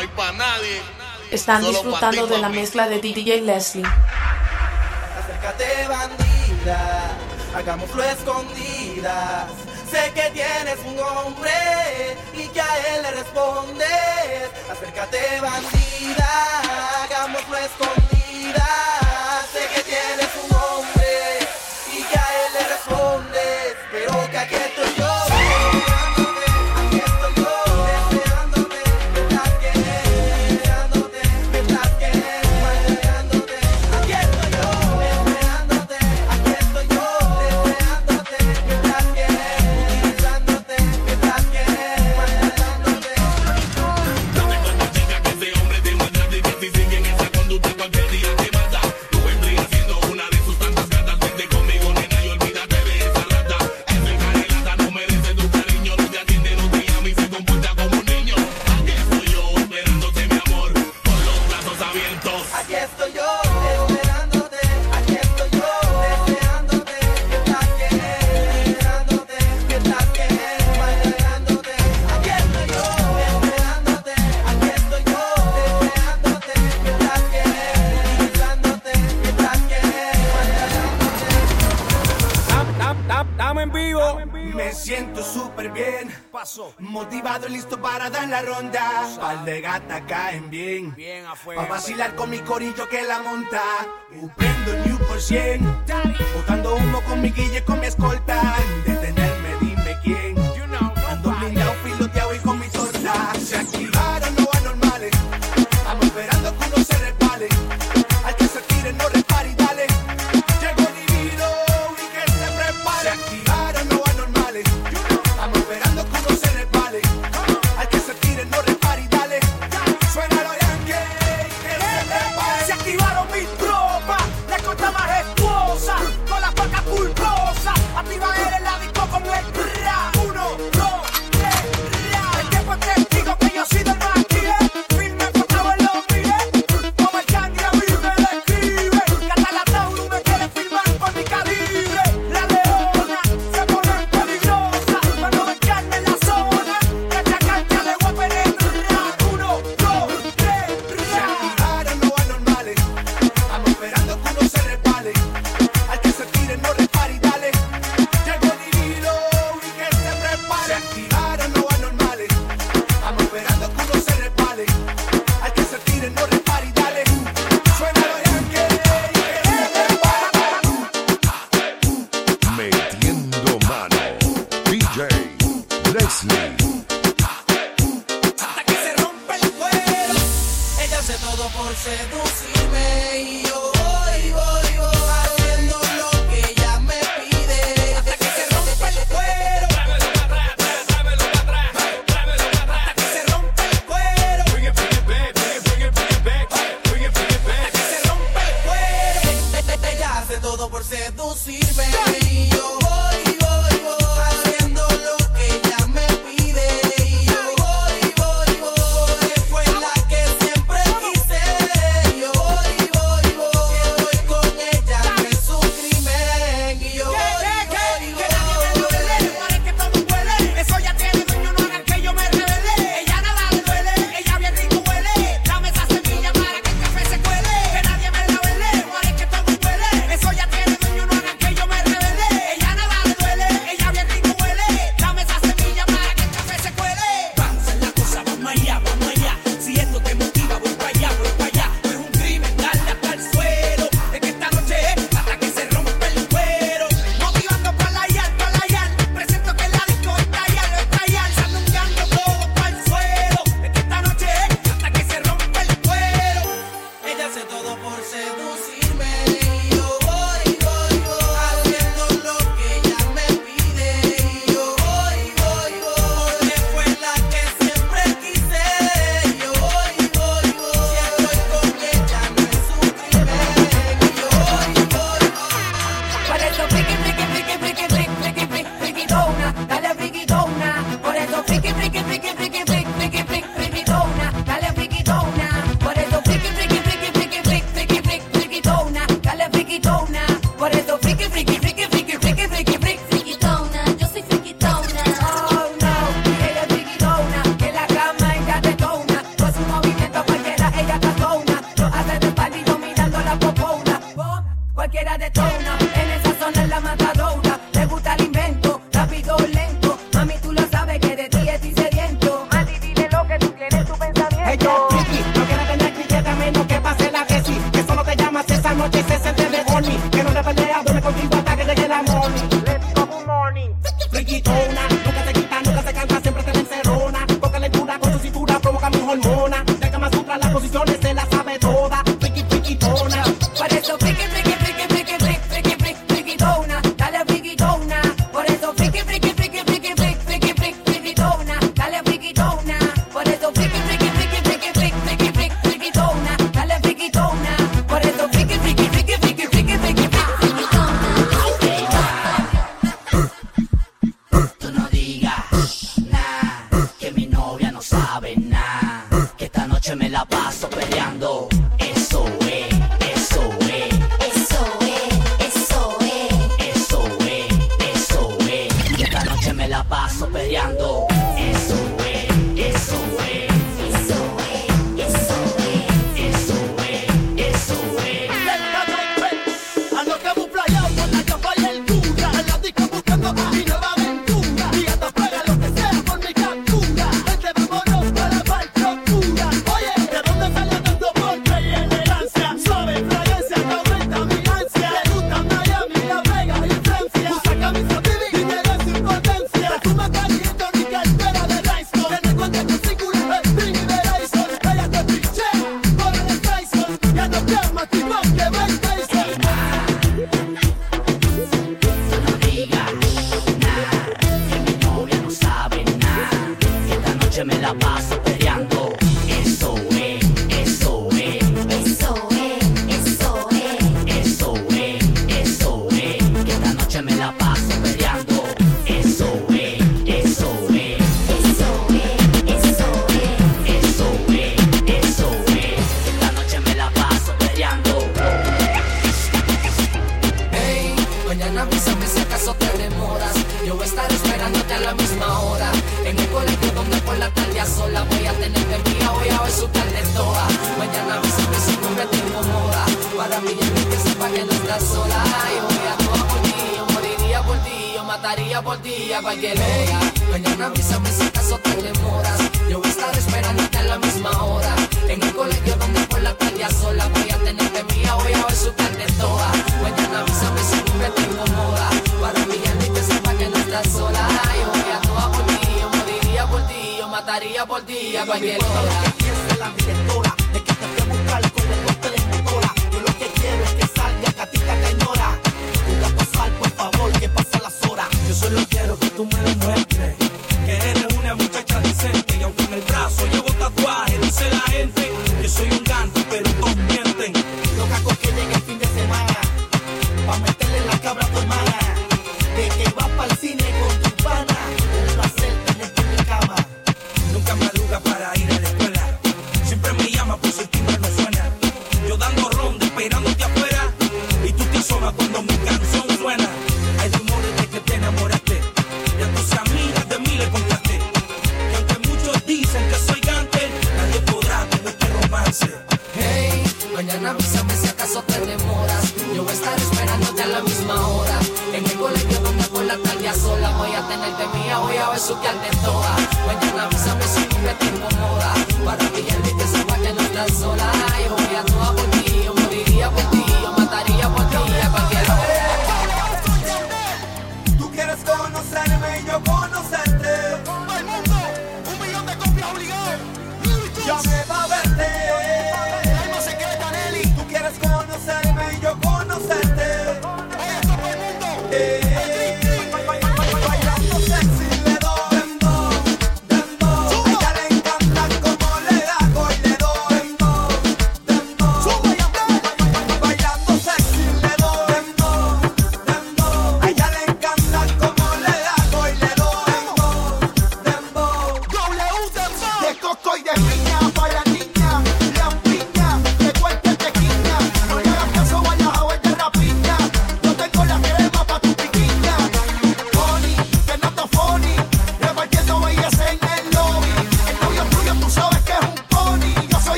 hay para nadie. Están disfrutando de la mezcla de DJ Leslie. Acércate, bandida, hagámoslo escondidas. Sé que tienes un hombre y que a él le respondes. Acércate, bandida, hagámoslo escondidas. Sé que tienes un hombre y que a él le respondes. Pero que aquí estoy A vacilar con mi corillo que la monta. Prendo New por 100. Botando humo con mi guille con mi escolta.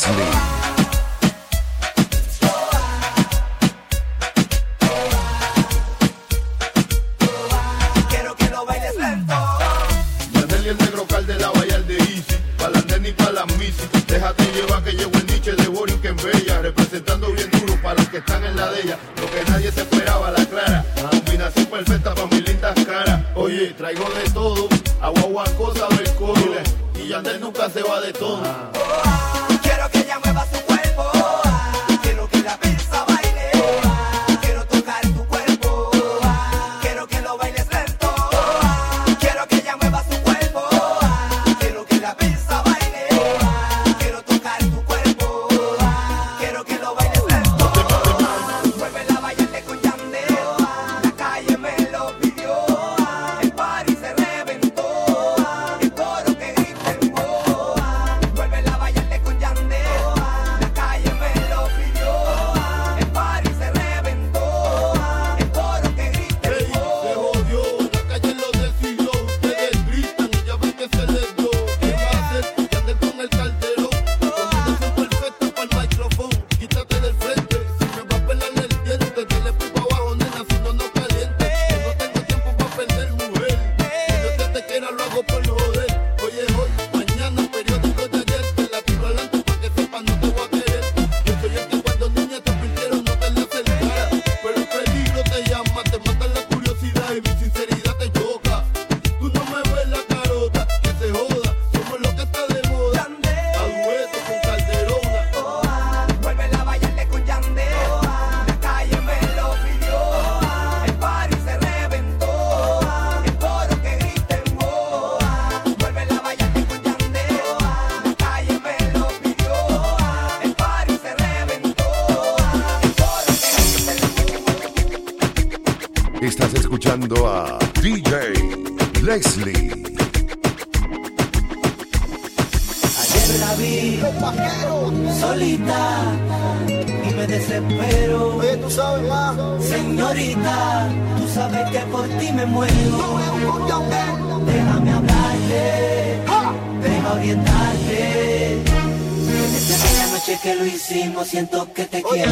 Leslie. Desde aquella noche que lo hicimos, siento que te quiero,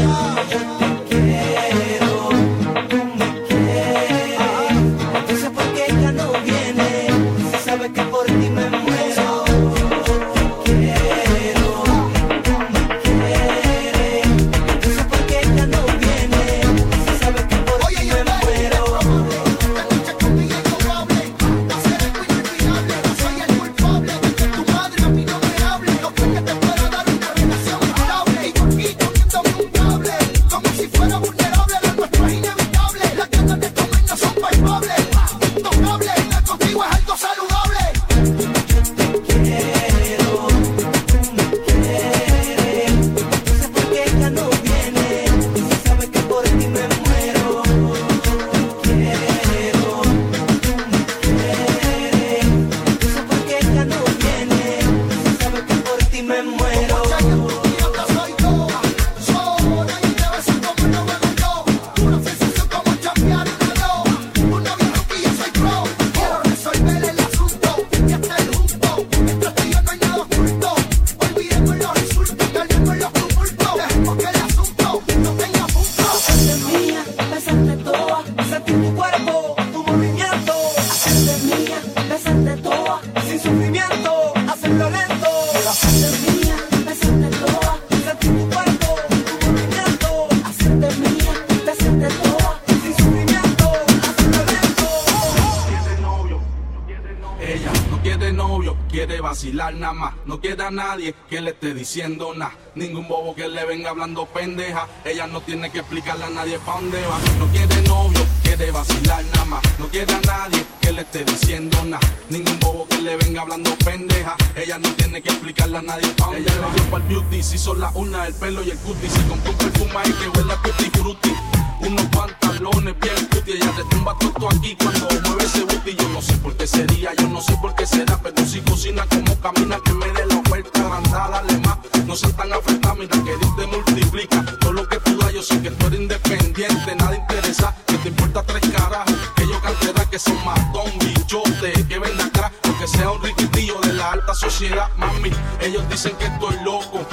diciendo nada. Ningún bobo que le venga hablando pendeja. Ella no tiene que explicarle a nadie pa' dónde va. No quiere novio, quiere vacilar nada más. No quiere a nadie que le esté diciendo nada. Ningún bobo que le venga hablando pendeja. Ella no tiene que explicarle a nadie pa' dónde Ella va. Ella para el beauty, si son la una, el pelo y el cutie. Se compró un perfume ahí que huele a tutti frutti. Unos pantalones bien cutie. Ella te tumba todo aquí cuando mueve ese booty. Yo no sé por qué sería, yo no sé por qué será. Pero si cocina como camina, que me dé la oferta. Anda, dale más. No sean tan afectados, mira que Dios te multiplica. Todo lo que tú das, yo sé que tú eres independiente. Nada interesa, que te importa tres carajos. Que yo cantera que son matón, bichote, que ven atrás. Aunque sea un riquitillo de la alta sociedad, mami. Ellos dicen que estoy loco.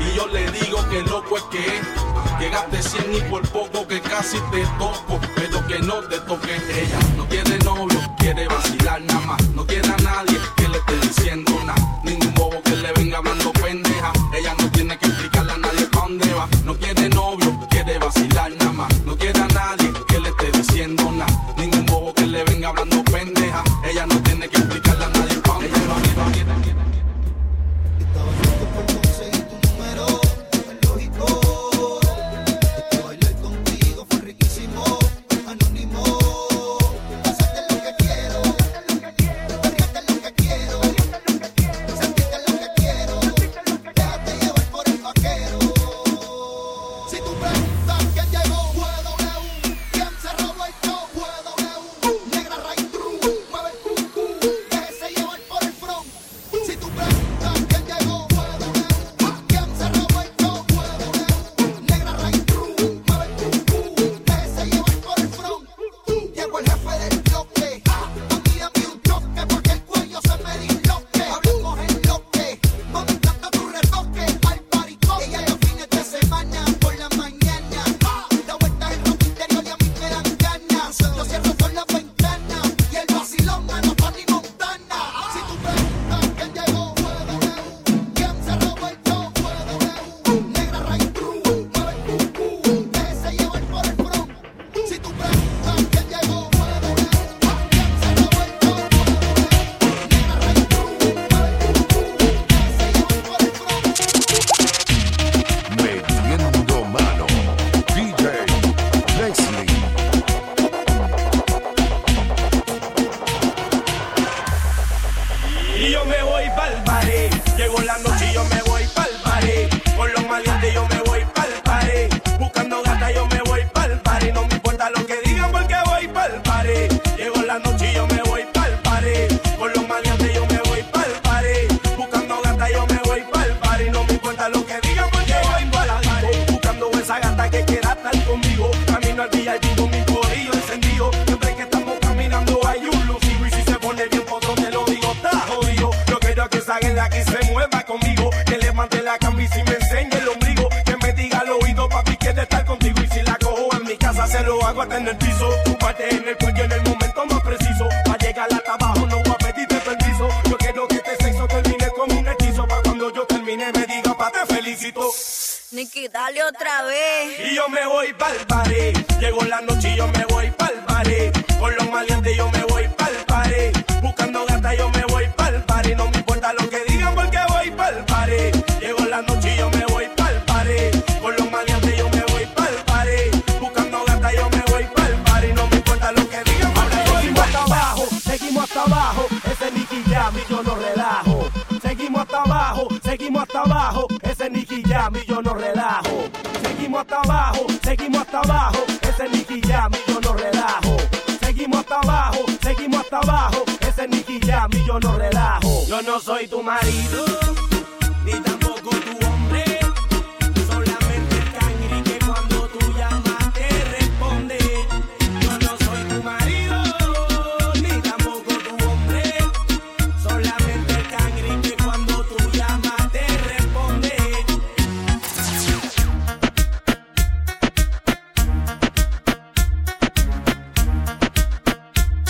Y yo le digo que loco es que es. Que gaste 100 y por poco que casi te toco. Pero que no te toque ella. No quiere novio, quiere vacilar nada más. No quiere a nadie que le esté Dale otra vez. Y yo me voy pa'l Llegó la noche y yo me voy pa'l Con los maleantes yo me voy hasta abajo, seguimos hasta abajo. Ese es Nicky Jam y yo no relajo. Seguimos hasta abajo, seguimos hasta abajo. Ese es Nicky Jam y yo no relajo. Yo no soy tu marido.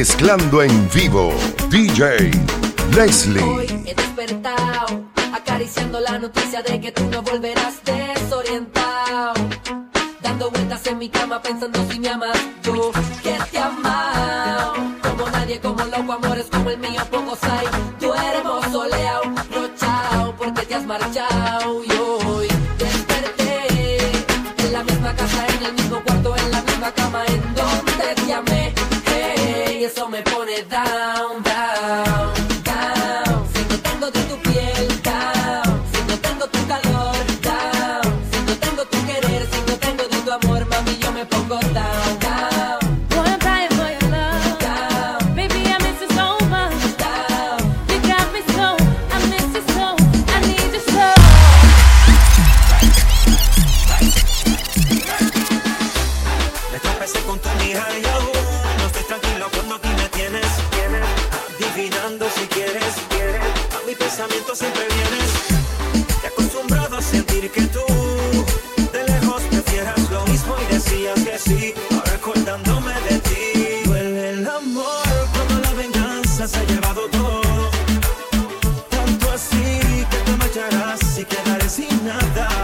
mezclando en vivo. DJ Leslie. Hoy he despertado, acariciando la noticia de que tú no volverás desorientado. Dando vueltas en mi cama pensando si me amas yo, que te amado. Como nadie, como loco, amores como el mío, pocos hay. Tú hermoso soleado, no porque te has marchado. Y hoy desperté en la misma casa, en el mismo cuarto, en la misma cama, en donde te amé. eso me pone nada.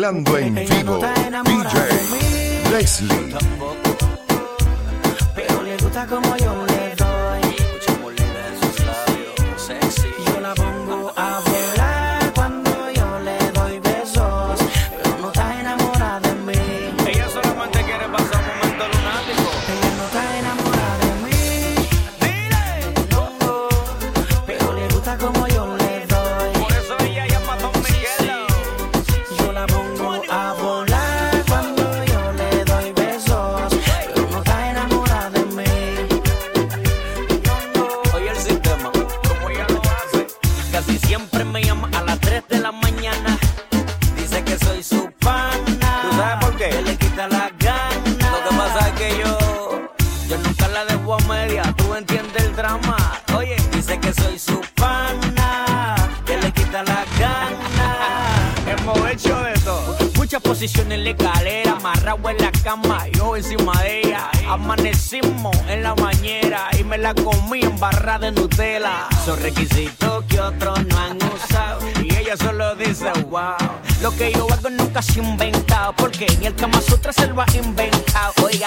mezclando en barra de Nutella. Son requisitos que otros no han usado. Y ella solo dice, wow. Lo que yo hago nunca se ha inventado. Porque ni el Kama Sutra se lo ha inventado. Oiga.